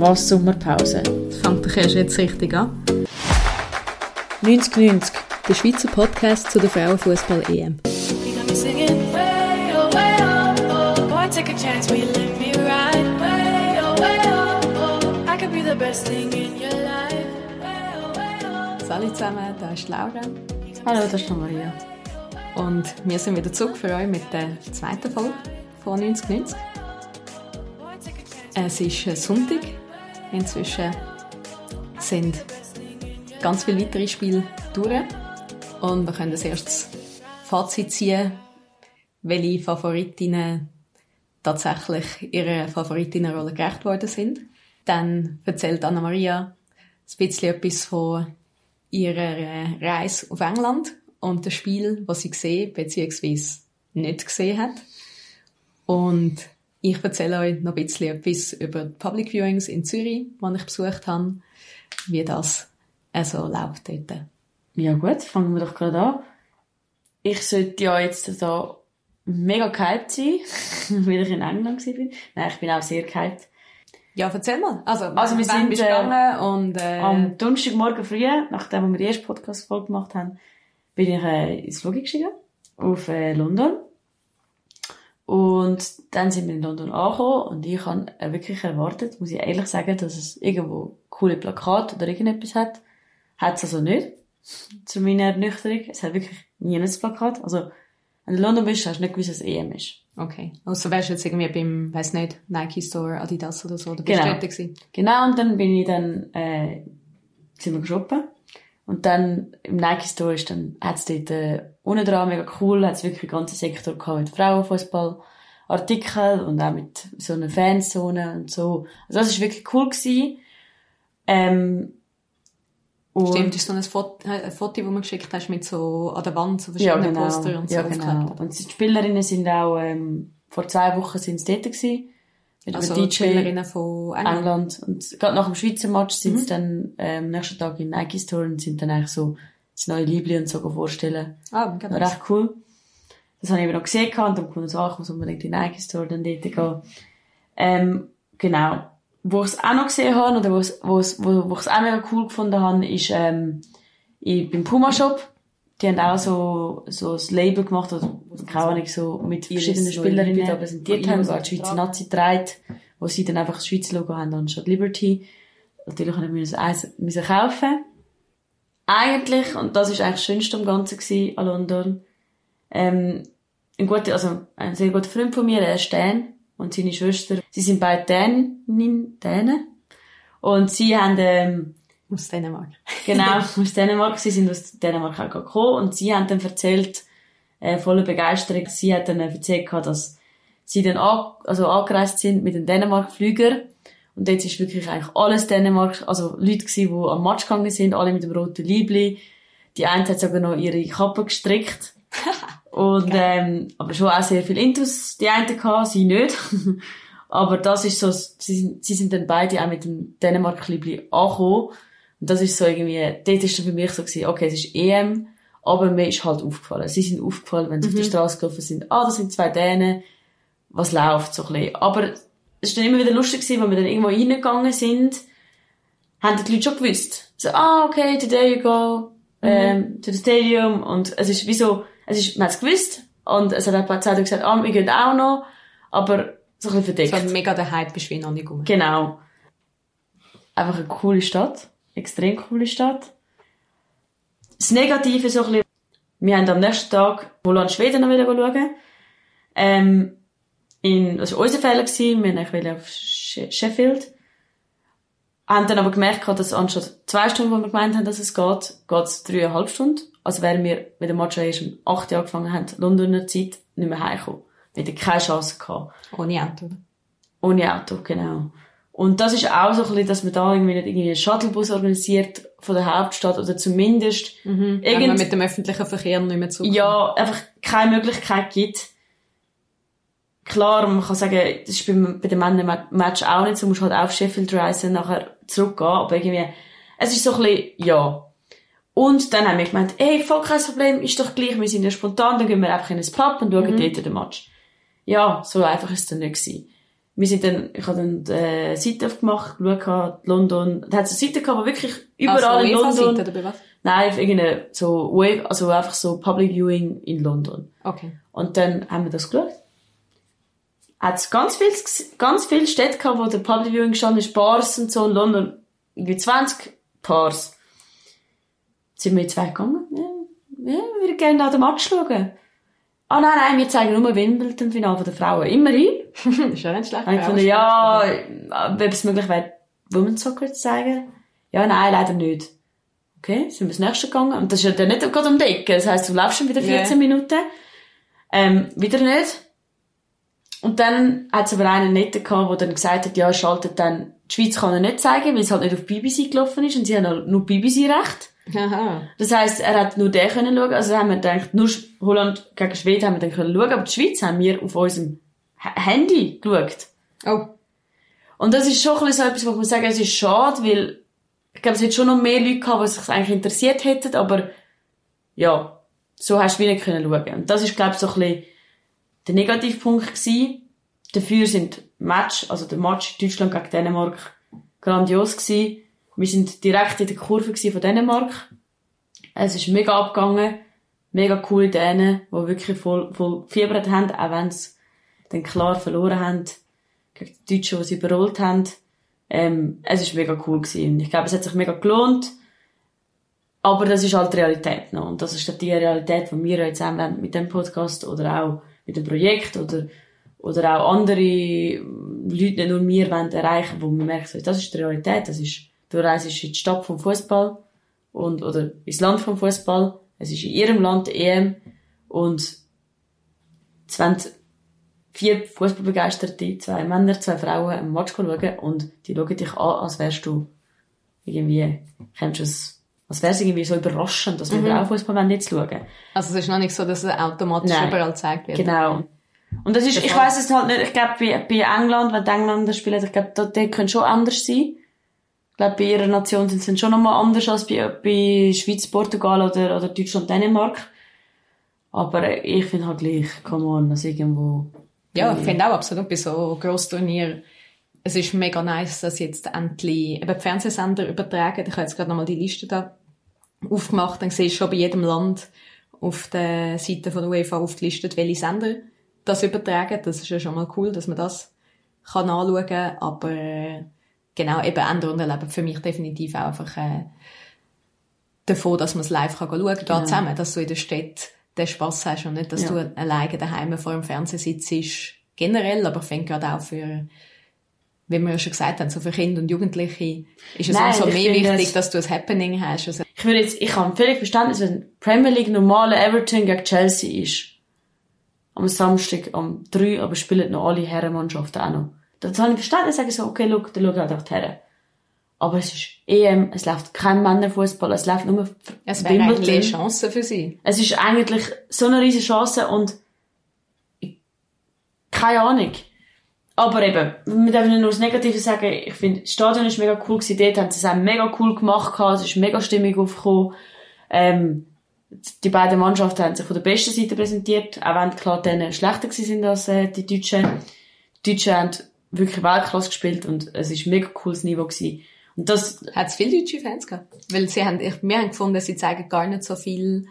Was Sommerpause? Das fängt doch erst jetzt richtig an. 9090, der Schweizer Podcast zu der Frauenfußball-EM. Hallo zusammen, da ist Laura. Hallo, das ist Maria. Und wir sind wieder zurück für euch mit der zweiten Folge von 9090. Es ist Sonntag. Inzwischen sind ganz viele weitere Spiele durch. Und wir können das erstes Fazit ziehen, welche Favoritinnen tatsächlich ihrer Favoritinnenrolle gerecht worden sind. Dann erzählt Anna-Maria ein bisschen etwas von ihrer Reise auf England und das Spiel, was sie gesehen bzw. nicht gesehen hat. Und ich erzähle euch noch ein bisschen etwas über die Public Viewings in Zürich, die ich besucht habe, wie das also läuft dort. Ja gut, fangen wir doch gerade an. Ich sollte ja jetzt da mega gehypt sein, weil ich in England war. Nein, ich bin auch sehr gehypt. Ja, erzähl mal. Also, also wir sind bist äh, und, äh, am Donnerstagmorgen früh, nachdem wir die erste Podcast-Folge gemacht haben, bin ich äh, ins Flug gestiegen auf äh, London und dann sind wir in London angekommen und ich habe wirklich erwartet, muss ich ehrlich sagen, dass es irgendwo coole Plakate oder irgendetwas hat. Hat es also nicht. Zu meiner Ernüchterung. Es hat wirklich nie ein Plakat. Also, wenn du in London bist, hast du nicht gewusst, dass es EM ist. Okay. Also wärst du jetzt irgendwie beim, weiß nicht, Nike Store, Adidas oder so, oder bist genau. du Genau, und dann bin ich dann, äh, sind wir shoppen. Und dann im Nike Store ist dann, hat's dort, äh, unten dran mega cool, hat's wirklich einen ganzen Sektor gehabt mit Frauenfußball. Artikel und auch mit so einer Fanzone und so. Also das ist wirklich cool gewesen. Ähm, Stimmt, das ist so ein Foto, ein Foto, das man geschickt hast mit so an der Wand so verschiedenen ja, genau. Poster und so. Ja, genau. Und die Spielerinnen sind auch, ähm, vor zwei Wochen sind sie dort gewesen. Mit also DJ Spielerinnen von England. England. Und gerade nach dem Schweizer Match sind mhm. sie dann ähm, am nächsten Tag in Nike Store und sind dann eigentlich so das neue Liebling und so vorstellen. Ah, genau. War recht cool. Das habe ich eben noch gesehen und dann kommt so, ich muss unbedingt in den Nike Store dann dort gehen. Ähm, genau. Wo ich es auch noch gesehen habe, oder wo ich wo, wo, wo ich es auch mega cool gefunden habe, ist, ähm, ich, beim Puma Shop. Die haben auch so, so ein Label gemacht, oder, keine Ahnung, so mit verschiedenen Spielerinnen präsentiert haben, wo die Schweizer Nazi trägt, wo sie dann einfach das Schweizer Logo haben, anstatt Liberty. Natürlich haben wir eins müssen kaufen. Eigentlich, und das ist eigentlich das Schönste am Ganzen gewesen, an London, ähm, ein guter, also ein sehr guter Freund von mir, der ist Dan, und seine Schwester, sie sind beide Dänen, Dänen, und sie haben, ähm, aus Dänemark. genau, aus Dänemark. Sie sind aus Dänemark auch gekommen und sie haben dann erzählt, äh, voller Begeisterung, sie hat dann erzählt, dass sie dann an, also angereist sind mit dem Dänemark-Flüger und jetzt ist wirklich eigentlich alles Dänemark, also Leute gewesen, die am Match gegangen sind, alle mit dem roten Liebli. Die eine hat sogar noch ihre Kappe gestrickt. Und, ähm, aber schon auch sehr viel Intus, die einen gehabt, sie nicht. aber das ist so, sie sind, sie sind dann beide auch mit dem Dänemark-Liebli angekommen. Und das ist so irgendwie, dort ist dann für mich so gewesen, okay, es ist EM, aber mir ist halt aufgefallen. Sie sind aufgefallen, wenn sie mhm. auf der mhm. Straße gelaufen sind, ah, das sind zwei Dänen, was läuft so ein bisschen. Aber es ist dann immer wieder lustig gewesen, wenn wir dann irgendwo reingegangen sind, haben die Leute schon gewusst. So, ah, okay, today you go, mhm. ähm, to the stadium. Und es ist wie so, es ist, man hat es gewusst. Und es hat ein paar Zeitungen gesagt, ah, wir gehen auch noch. Aber so ein bisschen verdeckt. So mega der Hype ist wie noch nicht rum. Genau. Einfach eine coole Stadt. Extrem coole Stadt. Das Negative so ein bisschen, wir haben am nächsten Tag Holland Schweden noch wieder schauen. Ähm, in, das war unser Fehler gewesen. Wir wollten auf Sheffield. Haben dann aber gemerkt, dass anstatt zwei Stunden, wo wir gemeint haben, dass es geht, geht es dreieinhalb Stunden. Also wären wir, wenn der Match erst um acht Uhr angefangen haben, Londoner Zeit, nicht mehr heimgekommen. Wir hätten keine Chance gehabt. Ohne Auto? Ohne Auto, genau. Und das ist auch so ein bisschen, dass man da irgendwie nicht irgendwie einen Shuttlebus organisiert von der Hauptstadt oder zumindest mhm, irgend... mit dem öffentlichen Verkehr nicht mehr zukommt. Ja, einfach keine Möglichkeit gibt. Klar, man kann sagen, das ist bei, bei den Männern Match auch nicht so, man muss halt auf Sheffield reisen, nachher zurückgehen, aber irgendwie, es ist so ein bisschen, ja, und dann haben wir gemeint, ey, voll kein Problem, ist doch gleich, wir sind ja spontan, dann gehen wir einfach in ein Pub und schauen mhm. dort den Match. Ja, so einfach ist es dann nicht gewesen. Wir sind dann, ich habe dann die äh, Seite aufgemacht, geschaut, London, da hat es eine Seite gehabt, wo wirklich überall also, in London, Seite, oder was? nein, auf irgendeine, so, Wave, also einfach so Public Viewing in London. Okay. Und dann haben wir das geschaut. Hat es ganz viel, ganz viele Städte gehabt, wo der Public Viewing gestanden ist, Bars und so in London, irgendwie 20 Bars. Sind wir zwei gegangen? Ja, ja wir gerne da den Match schauen. Ah, nein, nein, wir zeigen nur Wimbledon-Final der Frauen. Immerhin. das ist ja nicht schlecht. Ich gefunden, ja, ob es möglich wäre, Women's Soccer zu zeigen. Ja, nein, leider nicht. Okay, sind wir das nächste gegangen. Und das ist ja dann nicht gerade um die Ecke. Das heisst, du laufst schon wieder 14 Nee. Minuten. Ähm, wieder nicht. Und dann hat es aber einen netten gehabt, der dann gesagt hat, ja, schaltet dann, die Schweiz kann er nicht zeigen, weil es halt nicht auf BBC gelaufen ist und sie haben nur BBC-Recht. Aha. Das heisst, er hat nur den können schauen. Also haben wir gedacht, nur Holland gegen Schweden haben wir dann können schauen, aber die Schweiz haben wir auf unserem Handy geschaut. Oh. Und das ist schon ein bisschen so etwas, wo man sagen, es ist schade, weil ich glaube, es hätte schon noch mehr Leute gehabt, die sich eigentlich interessiert hätten, aber ja, so hast du wie nicht können schauen. Und das ist, glaube ich, so ein bisschen der Negativpunkt gewesen. Dafür sind Match, also der Match Deutschland gegen Dänemark grandios gewesen. Wir sind direkt in der Kurve von Dänemark. Es ist mega abgegangen. Mega coole Dänen, die wirklich voll, voll gefiebert haben, auch wenn sie dann klar verloren haben gegen die Deutschen, die sie überrollt haben. Ähm, es ist mega cool gewesen. Ich glaube, es hat sich mega gelohnt. Aber das ist halt die Realität noch. Und das ist halt die Realität, die wir jetzt haben mit dem Podcast oder auch mit dem Projekt oder, oder auch andere Leute, nicht nur wir, wollen erreichen, wo man merkt, das ist die Realität. Das ist, du reist in die Stadt vom Fußball und, oder ins Land vom Fußball. Es ist in ihrem Land die EM und es wollen vier Fußballbegeisterte, zwei Männer, zwei Frauen einen Match schauen und die schauen dich an, als wärst du irgendwie, kennst du es, als wär's irgendwie so überraschend, dass wir Mhm. auch Fußball jetzt schauen. Also es ist noch nicht so, dass es automatisch Nein. überall gezeigt wird. Genau. Und das ist, Der ich weiss es halt nicht, ich glaube, bei, bei England, wenn die Engländer spielen, ich glaube, dort, die können schon anders sein. Ich glaube, bei ihrer Nation sind sie schon nochmal anders als bei, bei Schweiz, Portugal oder, oder Deutschland, Dänemark. Aber ich finde halt gleich, come on, also irgendwo. Ja, ich finde auch absolut bei so Grossturnier. Es ist mega nice, dass jetzt endlich eben die Fernsehsender übertragen. Ich habe jetzt gerade nochmal die Liste da aufgemacht. Dann siehst du schon bei jedem Land auf der Seite von der UEFA aufgelistet, welche Sender das übertragen. Das ist ja schon mal cool, dass man das kann anschauen kann. Aber äh, genau, eben Änderungen erleben für mich definitiv auch einfach äh, davon, dass man es live kann schauen kann, da zusammen, dass du in der Stadt den Spass hast und nicht, dass Ja. du alleine daheim vor dem Fernseher sitzt, generell, aber ich finde gerade auch für, wie wir ja schon gesagt haben, so für Kinder und Jugendliche ist es Nein, umso ich mehr wichtig, es- dass du ein Happening hast. Also, Ich würde jetzt, ich habe völlig Verständnis, wenn Premier League normale Everton gegen Chelsea ist. Am Samstag, am 3, aber spielen noch alle Herrenmannschaften auch noch. Das habe ich Verständnis, sage ich so, okay, schau, dann schau halt auch die Herren. Aber es ist EM, es läuft kein Männerfußball, es läuft nur es wäre eigentlich eine Chance für sie. Es ist eigentlich so eine riesige Chance und keine Ahnung. Aber eben, wir dürfen nicht nur das Negative sagen. Ich finde, das Stadion ist mega cool gewesen. Dort haben sie es auch mega cool gemacht. gehabt. Es ist mega Stimmung aufgekommen. Ähm, die beiden Mannschaften haben sich von der besten Seite präsentiert. Auch wenn klar denen schlechter gewesen sind als äh, die Deutschen. Die Deutschen haben wirklich Weltklasse gespielt und es ist ein mega cooles Niveau gewesen. Und das, Hat es viele deutsche Fans gehabt? Weil sie haben, ich, wir haben gefunden, sie zeigen gar nicht so viel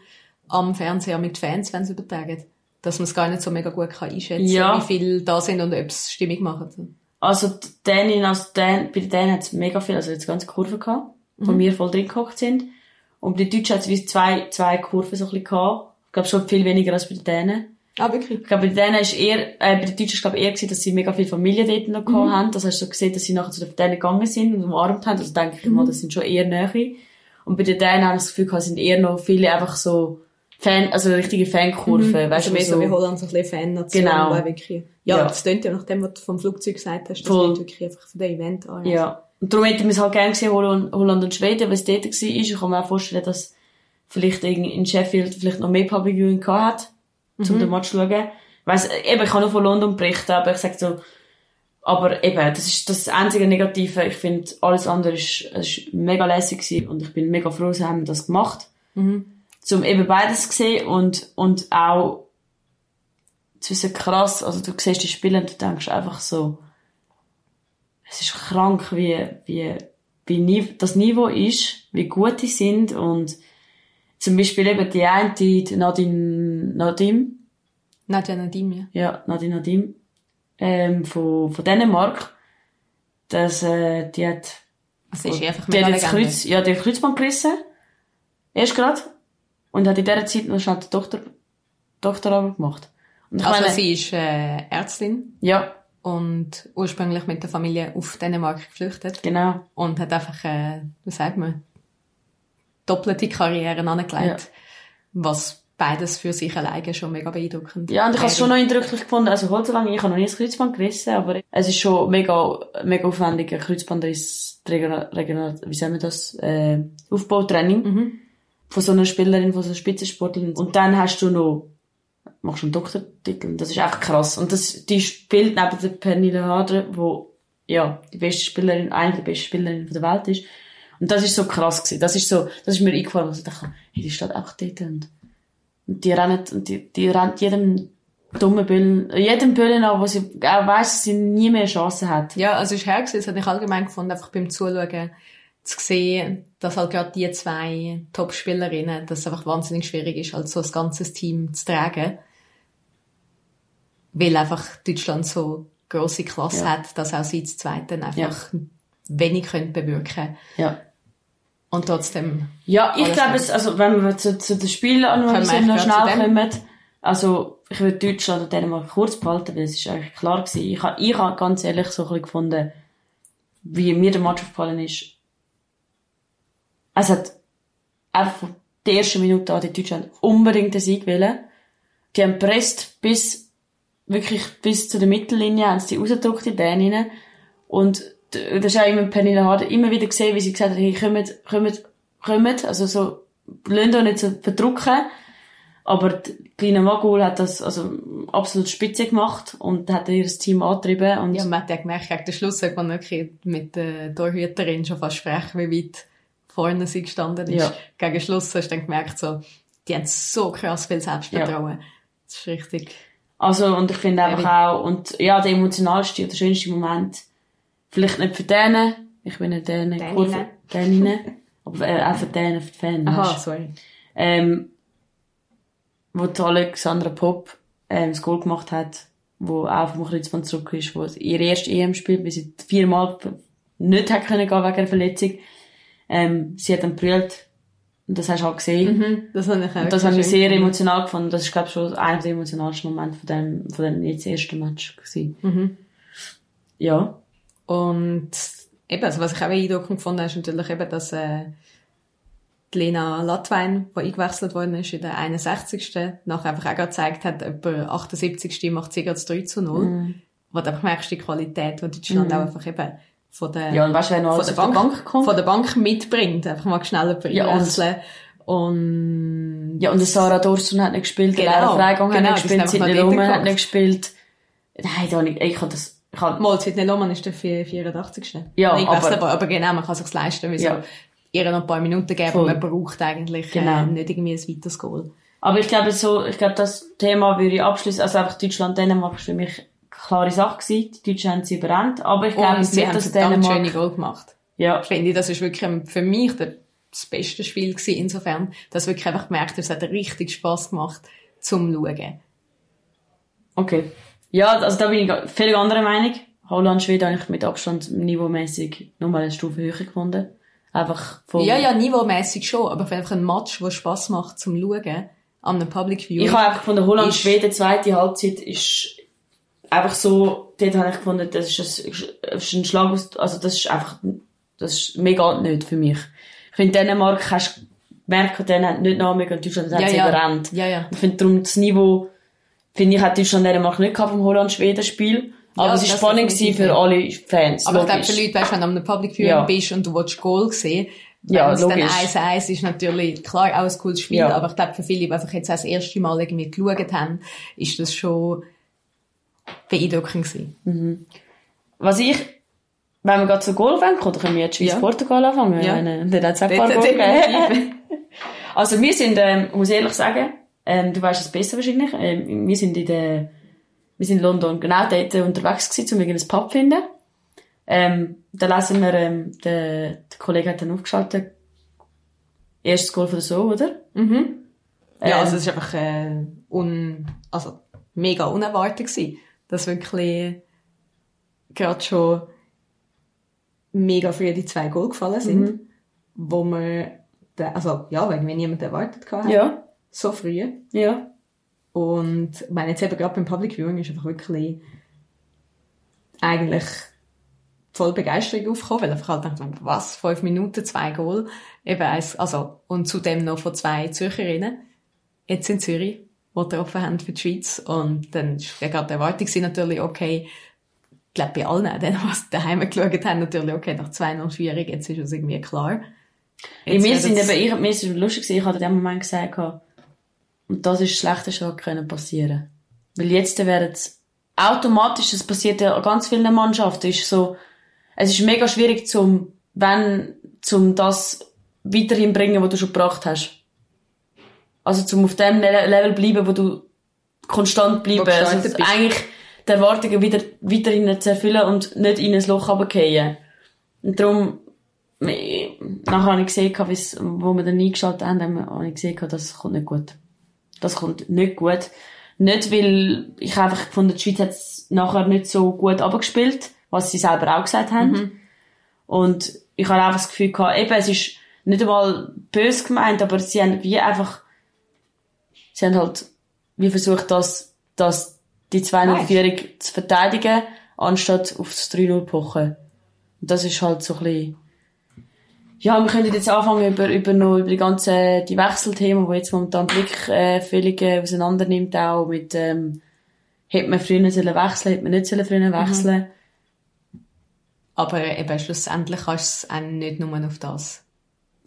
am Fernseher mit Fans, wenn sie übertragen. Dass man es gar nicht so mega gut kann einschätzen Ja. wie viele da sind und ob es Stimmung machen. Also, die Dänen, also Dan, bei den Dänen hat es mega viel, also jetzt ganze Kurve gehabt, wo wir voll drin gehockt sind. Und bei den Deutschen hat es wie zwei, zwei Kurven so ein bisschen gehabt. Ich glaube schon viel weniger als bei den Dänen. Ah, wirklich? Ich glaube, bei den Dänen ist eher, äh, bei den Deutschen glaube eher gewesen, dass sie mega viele Familien dort noch gehabt haben. Das hast du so gesehen, dass sie nachher zu den Dänen gegangen sind und umarmt haben. Also denke ich mal, das sind schon eher Nähe. Und bei den Dänen haben wir das Gefühl gehabt, sind eher noch viele einfach so Fan, also richtige Fankurven, weißt Also du, mehr so so- wie Holland, so ein bisschen Fan-Nation. Genau. wirklich, ja, Ja. das klingt ja nach dem, was du vom Flugzeug gesagt hast. Das Voll. wirklich einfach von dem Event an. Ja. Und darum hätten wir es halt gerne gesehen, Holland, Holland und Schweden, weil es dort war. Ich kann mir auch vorstellen, dass vielleicht in in Sheffield vielleicht noch mehr Public Viewing gehabt hat, um den Match zu schauen. Weiss, eben, ich kann nur von London berichten, aber ich sag so, aber eben, das ist das einzige Negative. Ich finde, alles andere ist, es ist mega lässig gewesen und ich bin mega froh, dass haben das gemacht. Zum eben beides zu sehen und, und auch zu wissen, krass, also du siehst die Spiele und du denkst einfach so, krank, wie, wie, wie das Niveau ist, wie gut die sind und zum Beispiel eben die eine, die Nadine Nadim, Nadja Nadim, ja. ja, Nadine Nadim, ähm, von, von Dänemark, dass, äh, die hat, Also ist einfach die hat jetzt. Kreuz, ja, die hat Kreuzband gerissen. Erst gerade. Und hat in dieser Zeit noch schnell die Tochter, Doktorarbeit gemacht. Und ich Also meine, sie ist äh, Ärztin ja, und ursprünglich mit der Familie auf Dänemark geflüchtet genau. und hat einfach, äh, wie sagt man, doppelte Karrieren angelegt, was beides für sich alleine schon mega beeindruckend Ja, und ich habe es schon noch eindrücklich gefunden. Also, halt so lange, ich habe noch nie das Kreuzband gerissen, aber es ist schon mega, mega aufwendig, ein Kreuzbandriss, Regener, Regener, wie sagen wir das, äh, Aufbautraining. Mhm. Von so einer Spielerin, von so einer Spitzensportlerin. Und dann hast du noch, machst du einen Doktortitel. Das ist einfach krass. Und das, die spielt neben der Pernille Harder, wo, ja, die beste Spielerin, eine der besten Spielerinnen der Welt ist. Und das ist so krass gewesen. Das ist so, das ist mir eingefallen, was ich dachte, hey, die steht einfach dort und, und die rennen, und die, die rennt jedem dummen Böllen, jedem Böllen an, wo sie auch weiss, dass sie nie mehr Chancen hat. Ja, also es ist her gewesen, das habe ich allgemein gefunden, einfach beim Zuschauen zu sehen, dass halt gerade die zwei Top-Spielerinnen, dass es einfach wahnsinnig schwierig ist, halt so ein ganzes Team zu tragen. Weil einfach Deutschland so grosse Klasse Ja. hat, dass auch sie zu Zweiten einfach wenig können bewirken Ja. Und trotzdem, Ja, ich glaube es, also wenn wir zu, zu den wir noch schnell kommen. Also, ich würde Deutschland und Dänemark kurz behalten, weil es ist eigentlich klar gewesen. Ich habe, ich habe ganz ehrlich so ein bisschen gefunden, wie mir der Match aufgefallen ist. Es hat einfach von der ersten Minute an die Deutschen haben unbedingt den Sieg wollen. Die haben presst bis, wirklich bis zu der Mittellinie, haben sie die rausgedrückt in den hinein. Und das ist auch immer Pernille Harder immer wieder gesehen, wie sie gesagt hat, hey, kommt, kommt, kommt, also so, lasst euch nicht so verdrucken. Aber die kleine Magul hat das, also, absolut spitze gemacht und hat ihr Team angetrieben und, ja, man hat ja gemerkt, gegen den Schluss hat man wirklich mit der Torhüterin schon fast sprechen, wie weit vorne sie gestanden ist. Ja. Gegen den Schluss hast du dann gemerkt, so, die haben so krass viel Selbstvertrauen. Das ist richtig. Also, und ich finde einfach auch, und ja, der emotionalste oder schönste Moment, vielleicht nicht für denen, ich bin nicht denen, Däninnen. cool für denen, aber äh, auch für denen, für die Fans. Aha, sorry. Ähm, wo die Alexandra Popp, ähm, das Goal gemacht hat, wo auch vom Kreuzband zurück ist, wo sie ihr erstes EM spielt, weil sie viermal nicht hat können gehen wegen einer Verletzung. Ähm, sie hat dann brüllt. Und das hast du halt gesehen. Mhm, das habe ich auch Und das mich schön sehr gefunden. emotional gefunden. Das ist, glaube ich, schon einer der emotionalsten Momente von dem, von dem jetzt ersten Match gewesen. Mhm. Ja. Und eben, also was ich auch beeindruckend gefunden habe, ist natürlich eben, dass äh, die Lena Latwein, die eingewechselt worden ist in der 61. nachher einfach auch gezeigt hat, etwa 78. macht sie gerade das 3 zu 0. Mhm. Wo du einfach merkst, die Qualität, die Deutschland auch einfach eben von der, Ja, und weißt noch von der Bank, der Bank kommt? von der Bank mitbringt. Einfach mal schnell jemanden Ja, und- einwechseln. Und, Ja, und Sarah Dorsun hat nicht gespielt, Genau, Laura Freigang genau, hat die nicht sind gespielt, Sidney Lumen hat nicht gespielt. Nein, nicht, ich kann das, ich kann, Mal, Sidney Lohmann ist der vier- 84. Ja, Nein, ich aber- aber, aber genau, man kann sich's leisten, weil Ja. so ihr noch ein paar Minuten geben und man braucht eigentlich Genau. äh, nicht irgendwie ein weiteres Goal. aber ich glaube so, ich glaube, das Thema würde ich abschließen, also einfach Deutschland, Dänemark ist für mich eine klare Sache gewesen. Die Deutschen haben sie überrannt, aber ich glaube sie nicht, haben dass verdammt schöne Dänemark, Goal gemacht. ja, Ich finde, das ist wirklich für mich das beste Spiel gewesen, insofern, dass ich wirklich einfach gemerkt habe, es hat richtig Spass gemacht zum Schauen. okay. Ja, also da bin ich völlig anderer Meinung. Holland, Schweden habe ich mit Abstand niveaumäßig nochmal eine Stufe höher gefunden. Einfach von, Ja, ja, niveaumässig schon, aber einfach ein Match, der Spass macht zum Schauen, an einem Public View. Ich habe einfach gefunden, Holland, Ist- Schweden, zweite Halbzeit ist einfach so, dort habe ich gefunden, das ist ein, das ist ein Schlag aus, also das ist einfach, das ist mega nicht für mich. Ich finde, Dänemark hast du gemerkt, denen hat nicht nachmögen und Deutschland hat ja, sie ja. überrannt. Ja, ja. Ich finde darum das Niveau, finde ich, hat Deutschland Dänemark nicht gehabt vom Holland-Schweden-Spiel. Aber Ja, es war spannend gewesen für alle Fans. Aber ich glaube, logisch. für Leute, weißt, wenn du einem Public Viewing Ja. bist und du willst Goal sehen, Ja, es dann logisch. 1-1 ist natürlich klar auch ein cooles Spiel, Ja. aber ich glaube, für viele, die einfach jetzt auch das erste Mal irgendwie geschaut haben, ist das schon beeindruckend gewesen. Was ich, wenn wir gerade zu Goal kommen, oder können wir jetzt Ja. Schweiz-Portugal anfangen? Ja. Dort hat es auch ein paar Goal. Also wir sind, ähm, muss ehrlich sagen, ähm, du weißt es besser wahrscheinlich, ähm, wir sind in der, wir sind in London genau dort unterwegs gewesen, um irgendein Pub zu finden. Ähm, da lesen wir, ähm, der, der Kollege hat dann aufgeschaltet, erstes Goal von der So, oder? Mhm. Ja, Ähm, also es ist einfach äh, un, also mega unerwartet gewesen, dass wirklich gerade schon mega früh die zwei Goal gefallen sind, Mhm. wo man, also ja, irgendwie niemand erwartet hatte, Ja, so früh. ja. Und ich meine, jetzt eben gerade beim Public Viewing ist einfach wirklich eigentlich voll Begeisterung aufgekommen, weil einfach halt dachte, was, fünf Minuten, zwei Goal, eben eins, also, und zudem noch von zwei Zürcherinnen, jetzt in Zürich, die getroffen haben für die Schweiz. Und dann war gerade die Erwartung natürlich, okay, ich glaube bei allen, denen, die daheim geschaut haben, natürlich, okay, nach zwei noch schwierig, jetzt ist es irgendwie klar. Mir sind eben, ich, mir ist es lustig gewesen, ich hatte in dem Moment gesagt, und das ist das Schlechteste, was können passieren. Weil jetzt werden es automatisch, das passiert ja an ganz vielen Mannschaften, ist so, es ist mega schwierig zum, wenn, zum das weiterhin bringen, was du schon gebracht hast. Also zum auf dem Le- Level bleiben, wo du konstant bleiben. Also eigentlich die Erwartungen wieder, weiterhin zu erfüllen und nicht in ein Loch runterfallen. Und darum, nachher habe ich gesehen, wo wir dann eingeschaltet haben, habe ich gesehen, das kommt nicht gut. Das kommt nicht gut. Nicht, weil ich einfach gefunden, die Schweiz hat es nachher nicht so gut abgespielt, was sie selber auch gesagt haben. Und ich habe einfach das Gefühl gehabt, eben, es ist nicht einmal böse gemeint, aber sie haben wie einfach, sie haben halt wie versucht, das, das, die 2-0-Führung zu verteidigen, anstatt auf das 3-0 pochen. Und das ist halt so ein bisschen, ja, wir können jetzt anfangen über, über noch, über die ganzen, die Wechselthemen, wo jetzt momentan Blick, äh, völlig äh, auseinander nimmt, auch mit, ähm, hätte man früher sollen wechseln, hätte man nicht sollen früher wechseln. Aber eben schlussendlich kannst du es auch nicht nur auf das.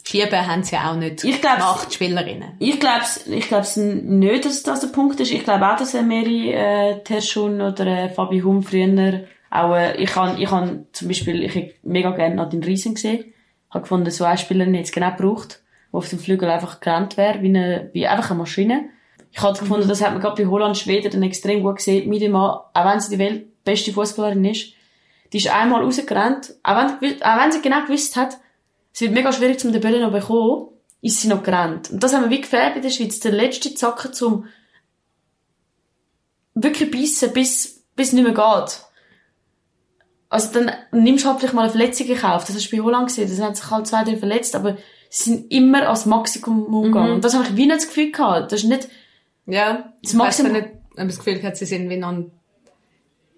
Schieben haben sie ja auch nicht Ich glaub's- gemacht, die Spielerinnen. Ich glaub's, ich glaub's nicht, dass das der Punkt ist. Ich glaube auch, dass äh, Mary äh, Terschun oder äh, Fabi Hum früher auch, äh, ich han, ich han zum Beispiel, ich hätte mega gerne Nadine Riesen gesehen. Ich habe gefunden, so eine Spielerin hätte es genau gebraucht, die auf dem Flügel einfach gerannt wäre, wie, eine, wie einfach eine Maschine. Ich habe gefunden, das hat man gerade bei Holland, Schweden dann extrem gut gesehen. Midima, auch wenn sie die weltbeste Fußballerin ist, die ist einmal rausgerannt, auch wenn, auch wenn sie genau gewusst hat, es wird mega schwierig, um den Böllen noch zu bekommen, ist sie noch gerannt. Und das haben wir wie gefällt bei der Schweiz. Der letzte Zacken zum wirklich bissen, bis, bis nicht mehr geht. Also dann nimmst du halt vielleicht mal eine Verletzung in Kauf. Das hast du bei Holland gesehen. Da haben sich halt zwei, drei verletzt, aber sie sind immer als Maximum umgegangen. Und das habe ich wie nicht das Gefühl gehabt. Das ist nicht, Ja, Das ich weiss Maximum- nicht, ob das Gefühl hat, sie sind wie noch,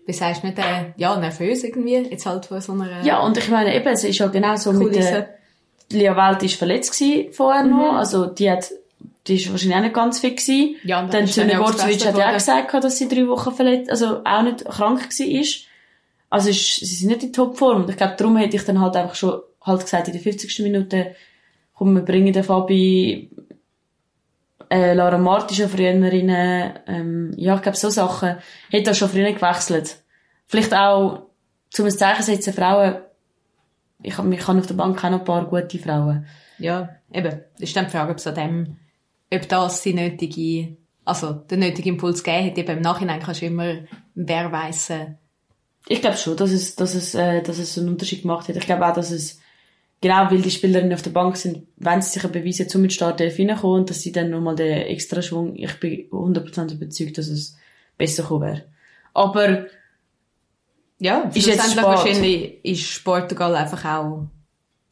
wie sagst du, nicht, äh, ja, nervös irgendwie, jetzt halt von so einer ja, und ich meine eben, es ist ja genau so mit der, Lia Welt ist verletzt gewesen vorher noch. Also die hat, die ist wahrscheinlich auch nicht ganz fit gewesen. Ja, und Dann auch Gorzovic hat ja auch gesagt, gehabt, dass sie drei Wochen verletzt, also auch nicht krank gewesen ist. Also ist, sie sind nicht in Topform. Und ich glaube, darum hätte ich dann halt einfach schon halt gesagt, in der 50. Minute, komm, wir bringen den Fabi, äh, Lara Marti schon früher rein, ähm, ja, ich glaube, so Sachen, hätte er schon früher gewechselt. Vielleicht auch, zum ein Zeichen setzen, Frauen, ich, ich kann auf der Bank auch noch ein paar gute Frauen. Ja, eben. Ist dann die Frage, ob es an dem, ob das die nötige, also den nötigen Impuls gegeben hat. Eben im Nachhinein kannst du immer, wer weiss, Ich glaube schon, dass es, dass es, äh, dass es einen Unterschied gemacht hat. Ich glaube auch, dass es, genau, weil die Spielerinnen auf der Bank sind, wenn sie sich beweisen, zum mit Start reinkommen und dass sie dann nochmal den extra Schwung, ich bin 100% überzeugt, dass es besser gekommen wäre. Aber, ja, Ist jetzt spät. wahrscheinlich ist Portugal einfach auch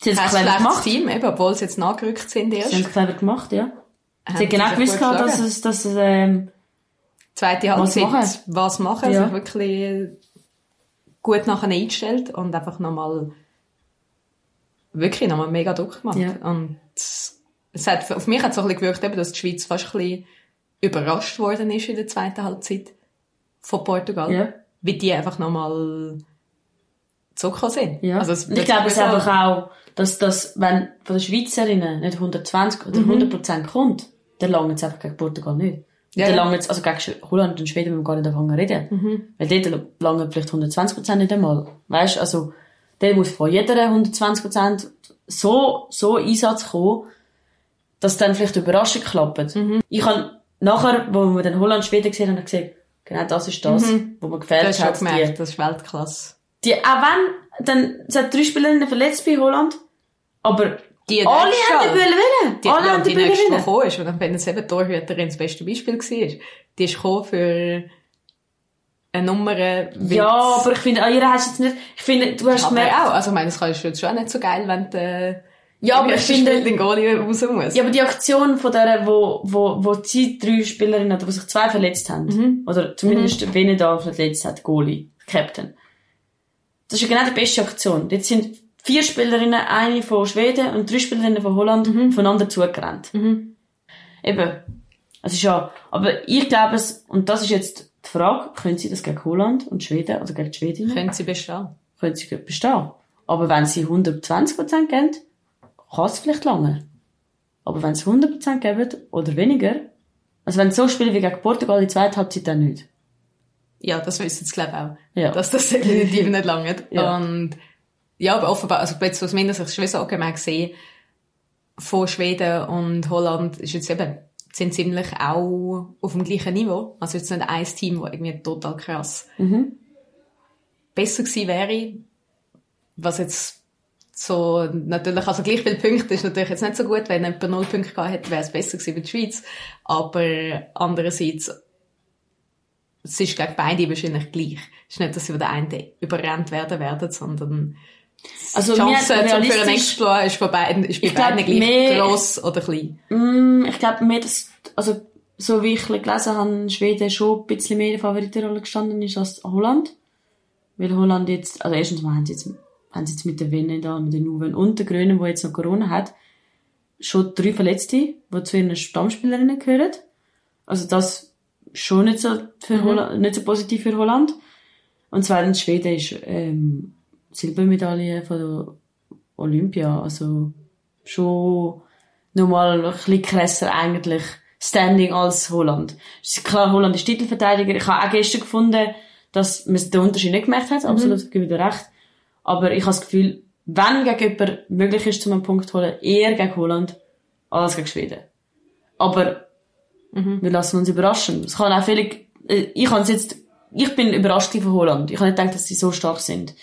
sie kein schlechtes gemacht. Team, eben, obwohl sie jetzt nachgerückt sind erst. Sie haben es clever gemacht, ja. Haben Sie haben genau gewusst, gehabt, dass es, dass es, ähm, Zweite Was Halbzeit, machen? was machen, Ja. sich wirklich gut nachher eingestellt und einfach nochmal wirklich nochmal mega Druck gemacht. Ja. Und es hat, auf mich hat es so ein bisschen gewirkt, eben, dass die Schweiz fast ein bisschen überrascht worden ist in der zweiten Halbzeit von Portugal. Ja. Wie die einfach nochmal zurückgekommen sind. ja. Also es und ich glaube es so- einfach auch, dass das, wenn von den Schweizerinnen nicht 120 oder Mhm. 100% kommt, dann langt es einfach gegen Portugal nicht. Ja, dann ja. langt also gegen Holland und Schweden müssen wir gar nicht anfangen zu reden. Mhm. Weil dort langen vielleicht 120% nicht einmal. Weißt, also, der muss von jeder 120% so, so Einsatz kommen, dass dann vielleicht die Überraschung klappt. Mhm. Ich habe nachher, wo wir dann Holland Schweden gesehen haben, gesagt, genau das ist das, wo man gefällt Mhm. Das hast du schon hat. Die, gemerkt, das ist Weltklasse. die, auch wenn dann, es hat drei Spielerinnen verletzt bei Holland, aber Die alle haben Böllen wollen. Die, Alle ja, haben die Böllen nächste, die gekommen ist, und dann, wenn es eben die Torhüterin das beste Beispiel war, die ist gekommen für eine Nummer, Ja, aber ich finde, an ihr hast du jetzt nicht, ich finde, du hast gemerkt, auch, also ich meine, das kannst du jetzt schon nicht so geil, wenn du Ja, aber ich finde- den Goalie raus muss. Ja, aber die Aktion von der, wo, wo, wo die drei Spielerinnen, oder wo sich zwei verletzt haben, Mhm. oder zumindest mhm. wenn da verletzt hat, Goalie, Captain. Das ist ja genau die beste Aktion. Jetzt sind vier Spielerinnen, eine von Schweden und drei Spielerinnen von Holland Mhm. voneinander zugerannt. Eben. Es ist ja, aber ich glaube es, und das ist jetzt die Frage, können sie das gegen Holland und Schweden, oder gegen die Schwedinnen? Können sie bestehen. können sie bestehen. Aber wenn sie 120% geben, kann es vielleicht lange. Aber wenn sie 100% geben oder weniger, also wenn sie so spielen wie gegen Portugal in der zweiten Halbzeit, dann nicht. Ja, das wissen sie, glaube ich, auch. Ja. Dass das definitiv nicht lange. Ja. Und, ja, aber offenbar, also jetzt meiner Sicht schon so allgemein gesehen, von Schweden und Holland ist jetzt eben, sind ziemlich auch auf dem gleichen Niveau. Also jetzt nicht ein Team, das irgendwie total krass Mhm. besser gewesen wäre, was jetzt so, natürlich, also gleich viele Punkte ist natürlich jetzt nicht so gut, wenn jemand null Punkte gehabt hätte, wäre es besser gewesen wie die Schweiz. Aber andererseits, es ist gegen beide wahrscheinlich gleich. Es ist nicht, dass sie von der einen überrannt werden werden, sondern Also, die Chance zum für einen realistisch- Exploit ist, von beiden, ist bei Ich glaub, beiden gleich mehr- gross oder klein. Mm, ich glaube, mir das, also, so wie ich gelesen habe, Schweden schon ein bisschen mehr in der Favoritenrolle gestanden ist als Holland. Weil Holland jetzt, also erstens mal haben sie jetzt, haben sie jetzt mit der Wenne da, mit den Nuven und der Grünen, die jetzt noch Corona hat, schon drei Verletzte, die zu ihren Stammspielerinnen gehören. Also das schon nicht so für Holland, nicht so positiv für Holland. Und zweitens Schweden ist, ähm, Silbermedaille von der Olympia, also schon nochmal ein bisschen krasser eigentlich Standing als Holland. Klar, Holland ist Titelverteidiger. Ich habe auch gestern gefunden, dass man den Unterschied nicht gemerkt hat. Absolut, gebe ich dir recht. Aber ich habe das Gefühl, wenn gegen jemand möglich ist, zum einen Punkt zu holen, eher gegen Holland als gegen Schweden. Aber wir lassen uns überraschen. Es kann auch völlig, äh, ich jetzt, ich bin überrascht von Holland. Ich habe nicht gedacht, dass sie so stark sind.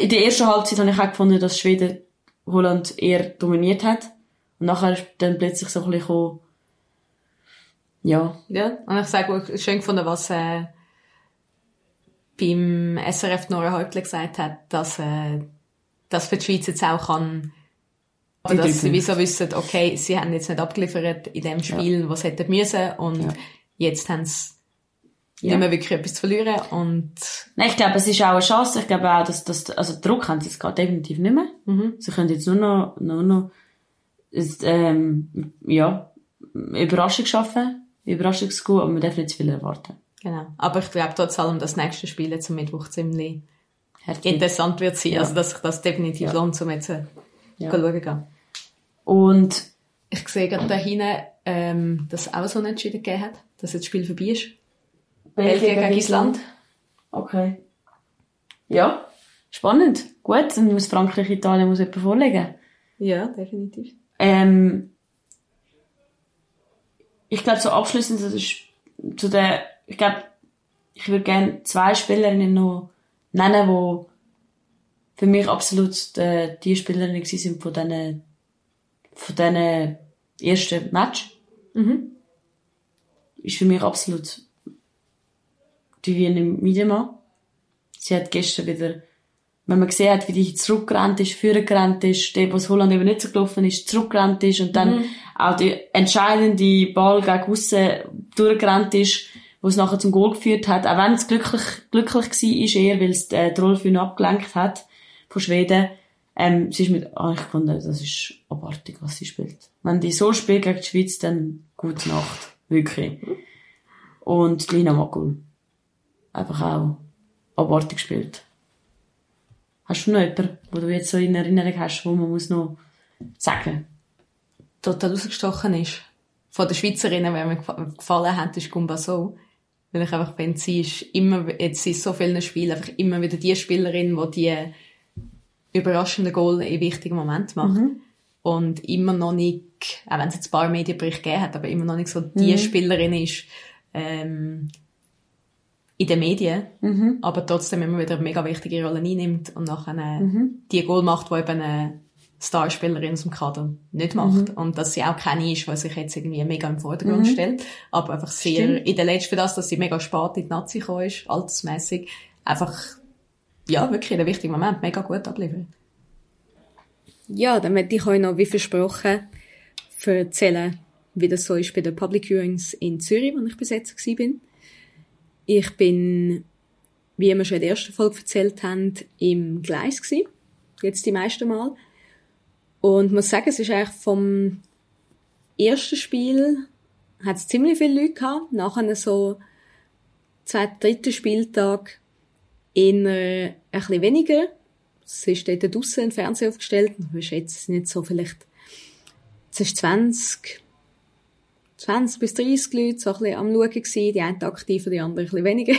In der ersten Halbzeit habe ich auch gefunden, dass Schweden Holland eher dominiert hat. Und nachher ist dann plötzlich so ein bisschen gekommen, ja, Ja, und ich sage auch schön gefunden, was äh, beim SRF Nora Häuptler gesagt hat, dass, äh, dass für die Schweiz jetzt auch kann, drei dass sie wieso wissen, okay, sie haben jetzt nicht abgeliefert in dem Spiel, was sie hätten müssen und Ja. jetzt haben sie Ja. nicht mehr wirklich etwas zu verlieren und Nein, ich glaube, es ist auch eine Chance. Ich glaube auch, dass, dass also Druck haben sie jetzt gerade definitiv nicht mehr. Sie können jetzt nur noch, nur noch, ähm, ja, Überraschung schaffen, Überraschungsgut, aber man darf nicht zu viel erwarten. genau. Aber ich glaube trotz allem, dass das nächste Spiel jetzt am Mittwoch ziemlich Herzlich. interessant wird sein, Ja. also dass sich das definitiv lohnt, um jetzt äh, Ja. schauen gehen. Und, Ich sehe gerade da hinten, ähm, dass es auch so einen Entschieden gegeben hat, dass jetzt das Spiel vorbei ist. Belgien gegen Island. Okay. Ja, spannend. Gut, dann muss Frankreich, Italien muss jemand vorlegen. Ja, definitiv. Ähm, ich glaube, so abschließend das ist zu der, ich glaube, ich würde gerne zwei Spielerinnen noch nennen, die für mich absolut äh, die Spielerinnen gewesen sind von diesen, von diesen ersten Match. Mhm. Ist für mich absolut die Wiener Miedema. Sie hat gestern wieder, wenn man gesehen hat, wie die zurückgerannt ist, vorgerannt ist, der, was Holland eben nicht so gelaufen ist, zurückgerannt ist und dann auch die entscheidende Ball gegen aussen durchgerannt ist, wo es nachher zum Goal geführt hat, auch wenn es glücklich, glücklich war, ist eher, weil es äh, die Rolf abgelenkt hat von Schweden. Ähm, sie ist mit, ah, ich fand, das ist abartig, was sie spielt. Wenn die so spielt gegen die Schweiz, dann gute Nacht. Wirklich. Und Lina Magul. Einfach auch abartig gespielt. Hast du noch jemanden, wo du jetzt so in Erinnerung hast, wo man muss noch sagen? Total rausgestochen ist. Von den Schweizerinnen, die mir gef- gefallen hat, ist Gumba so. Weil ich einfach finde, sie ist immer, jetzt in so vielen Spielen, einfach immer wieder die Spielerin, die die überraschenden Goal in wichtigen Momenten macht. Und immer noch nicht, auch wenn es jetzt ein paar Medienberichte gegeben hat, aber immer noch nicht so die Spielerin ist, ähm, in den Medien, aber trotzdem immer wieder eine mega wichtige Rolle einnimmt und nachher äh, die Goal macht, die eben eine Starspielerin aus dem Kader nicht macht. Und dass sie auch keine ist, die sich jetzt irgendwie mega im Vordergrund stellt, aber einfach sehr, Stimmt. in der letzten, für das, dass sie mega spät in die Nazi gekommen ist, altersmässig, einfach, ja, wirklich in einem wichtigen Moment mega gut abliefert. Ja, dann möchte ich euch noch, wie versprochen, erzählen, wie das so ist bei den Public Viewings in Zürich, wo ich bis jetzt gewesen bin. Ich bin, wie wir schon in der ersten Folge erzählt haben, im Gleis gewesen. Jetzt die meisten Mal. Und muss sagen, es ist eigentlich vom ersten Spiel hat es ziemlich viele Leute gehabt. Nachher so zweiten, dritten Spieltag eher ein bisschen weniger. Es ist dort draussen ein Fernseher aufgestellt. Du hast jetzt nicht so vielleicht, es ist 20, 20 bis 30 Leute so ein bisschen am Schauen gewesen. Die einen aktiver, die anderen ein bisschen weniger.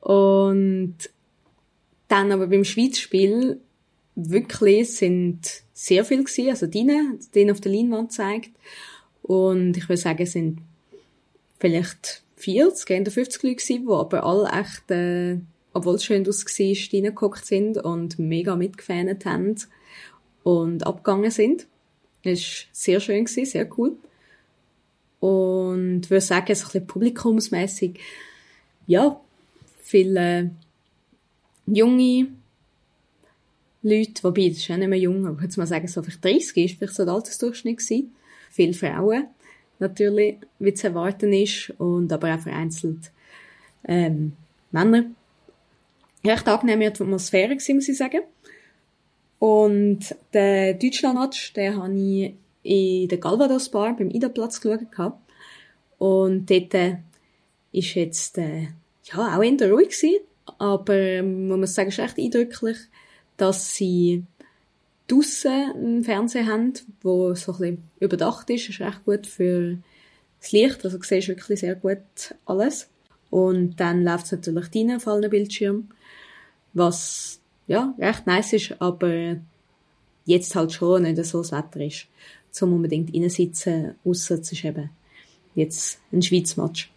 Und dann aber beim Schweizspiel wirklich sind sehr viel gewesen, also Dine, den auf der Leinwand zeigt. Und ich würde sagen, es sind vielleicht 40, eher 50 Leute gewesen, die aber alle echt, äh, obwohl es schön aus war, reingeguckt sind und mega mitgefähnet haben und abgegangen sind. Es war sehr schön, gewesen, sehr cool. Und würde sagen, so ein bisschen publikumsmässig, ja, viele junge Leute, wobei, das ist ja nicht mehr jung, aber ich würde mal sagen, so vielleicht 30 ist vielleicht so der Altersdurchschnitt gewesen. Viele Frauen, natürlich, wie zu erwarten ist, und aber auch vereinzelt, ähm, Männer. Recht angenehme Atmosphäre gewesen, muss ich sagen. Und den Deutschlandmatch, den habe ich in der Galvados Bar beim Ida-Platz geschaut. gehabt. Und dort äh, ist jetzt, äh, ja, auch eher ruhig gewesen, aber ähm, man muss sagen, es ist echt eindrücklich, dass sie draussen einen Fernseher haben, wo so ein bisschen überdacht ist. Das ist recht gut für das Licht, also du siehst wirklich sehr gut alles. Und dann läuft es natürlich rein auf allen Bildschirmen, was ja recht nice ist, aber jetzt halt schon nicht so das Wetter ist, zum unbedingt reinsitzen, ausser es ist eben jetzt ein Schweiz-Match.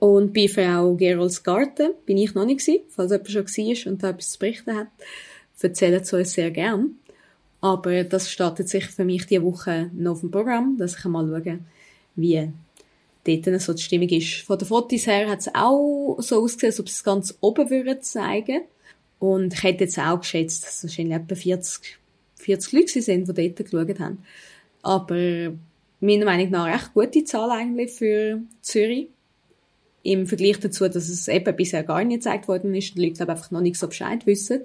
Und bei Frau Gerolds Garten bin ich noch nicht gewesen, falls jemand schon war und da etwas zu berichten hat, erzählen es uns sehr gern. Aber das startet sich für mich diese Woche noch auf dem Programm, dass ich mal schaue, wie dort so die Stimmung ist. Von den Fotos her hat es auch so ausgesehen, als ob sie es ganz oben würden zeigen. Und ich hätte jetzt auch geschätzt, dass es wahrscheinlich etwa 40, 40 Leute sind, die dort geschaut haben. Aber meiner Meinung nach recht gute Zahl eigentlich für Zürich. Im Vergleich dazu, dass es eben bisher gar nicht gezeigt worden ist, die Leute glaube einfach noch nicht so Bescheid wissen.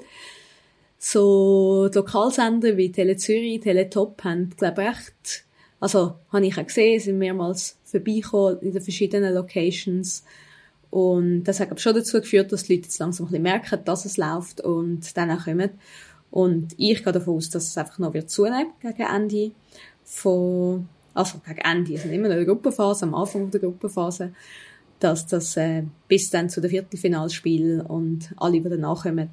So die Lokalsender wie Tele Zürich, Tele Top haben glaube ich echt, also habe ich auch gesehen, sind mehrmals vorbeigekommen in den verschiedenen Locations und das hat aber schon dazu geführt, dass die Leute jetzt langsam ein bisschen merken, dass es läuft und dann auch kommen. Und ich gehe davon aus, dass es einfach noch wird zunehmen gegen Ende von, also gegen Ende, also immer noch in der Gruppenphase, am Anfang der Gruppenphase, dass das äh, bis dann zu den Viertelfinalspielen und alle, die danach kommen,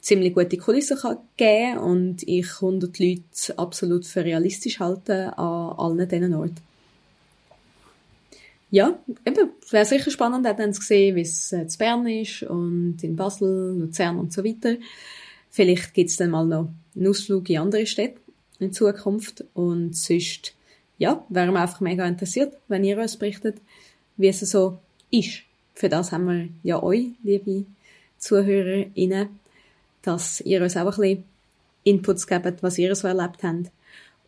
ziemlich gute Kulissen kann geben und ich 100 Leute absolut für realistisch halte an allen diesen Orten. Ja, eben, es wäre sicher spannend, auch dann zu sehen, wie es äh, zu Bern ist und in Basel, Luzern und so weiter. Vielleicht gibt's dann mal noch einen Ausflug in andere Städte in Zukunft und sonst, ja, wären wir einfach mega interessiert, wenn ihr uns berichtet, wie es so ist. Für das haben wir ja euch, liebe ZuhörerInnen, dass ihr uns auch ein bisschen Inputs gebt, was ihr so erlebt habt.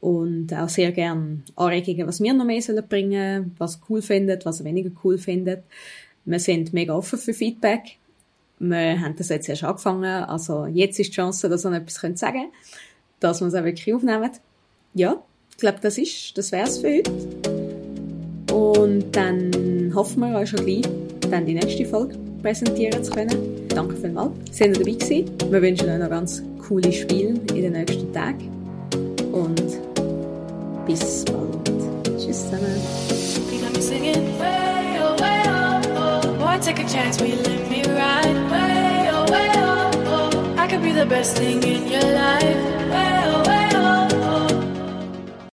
Und auch sehr gern Anregungen, was wir noch mehr sollen bringen, was ihr cool findet, was weniger cool findet. Wir sind mega offen für Feedback. Wir haben das jetzt erst angefangen, also jetzt ist die Chance, dass noch etwas sagen könnt, dass wir es auch wirklich aufnehmen. Ja, ich glaube, das ist, das wär's für heute. Und dann hoffen wir euch schon gleich, dann die nächste Folge präsentieren zu können. Danke vielmals. Sind ihr dabei gewesen? Wir wünschen euch noch ganz coole Spiele in den nächsten Tagen. Und bis bald. Tschüss zusammen. Take a chance, will you let me ride? Way oh way oh oh. I could be the best thing in your life.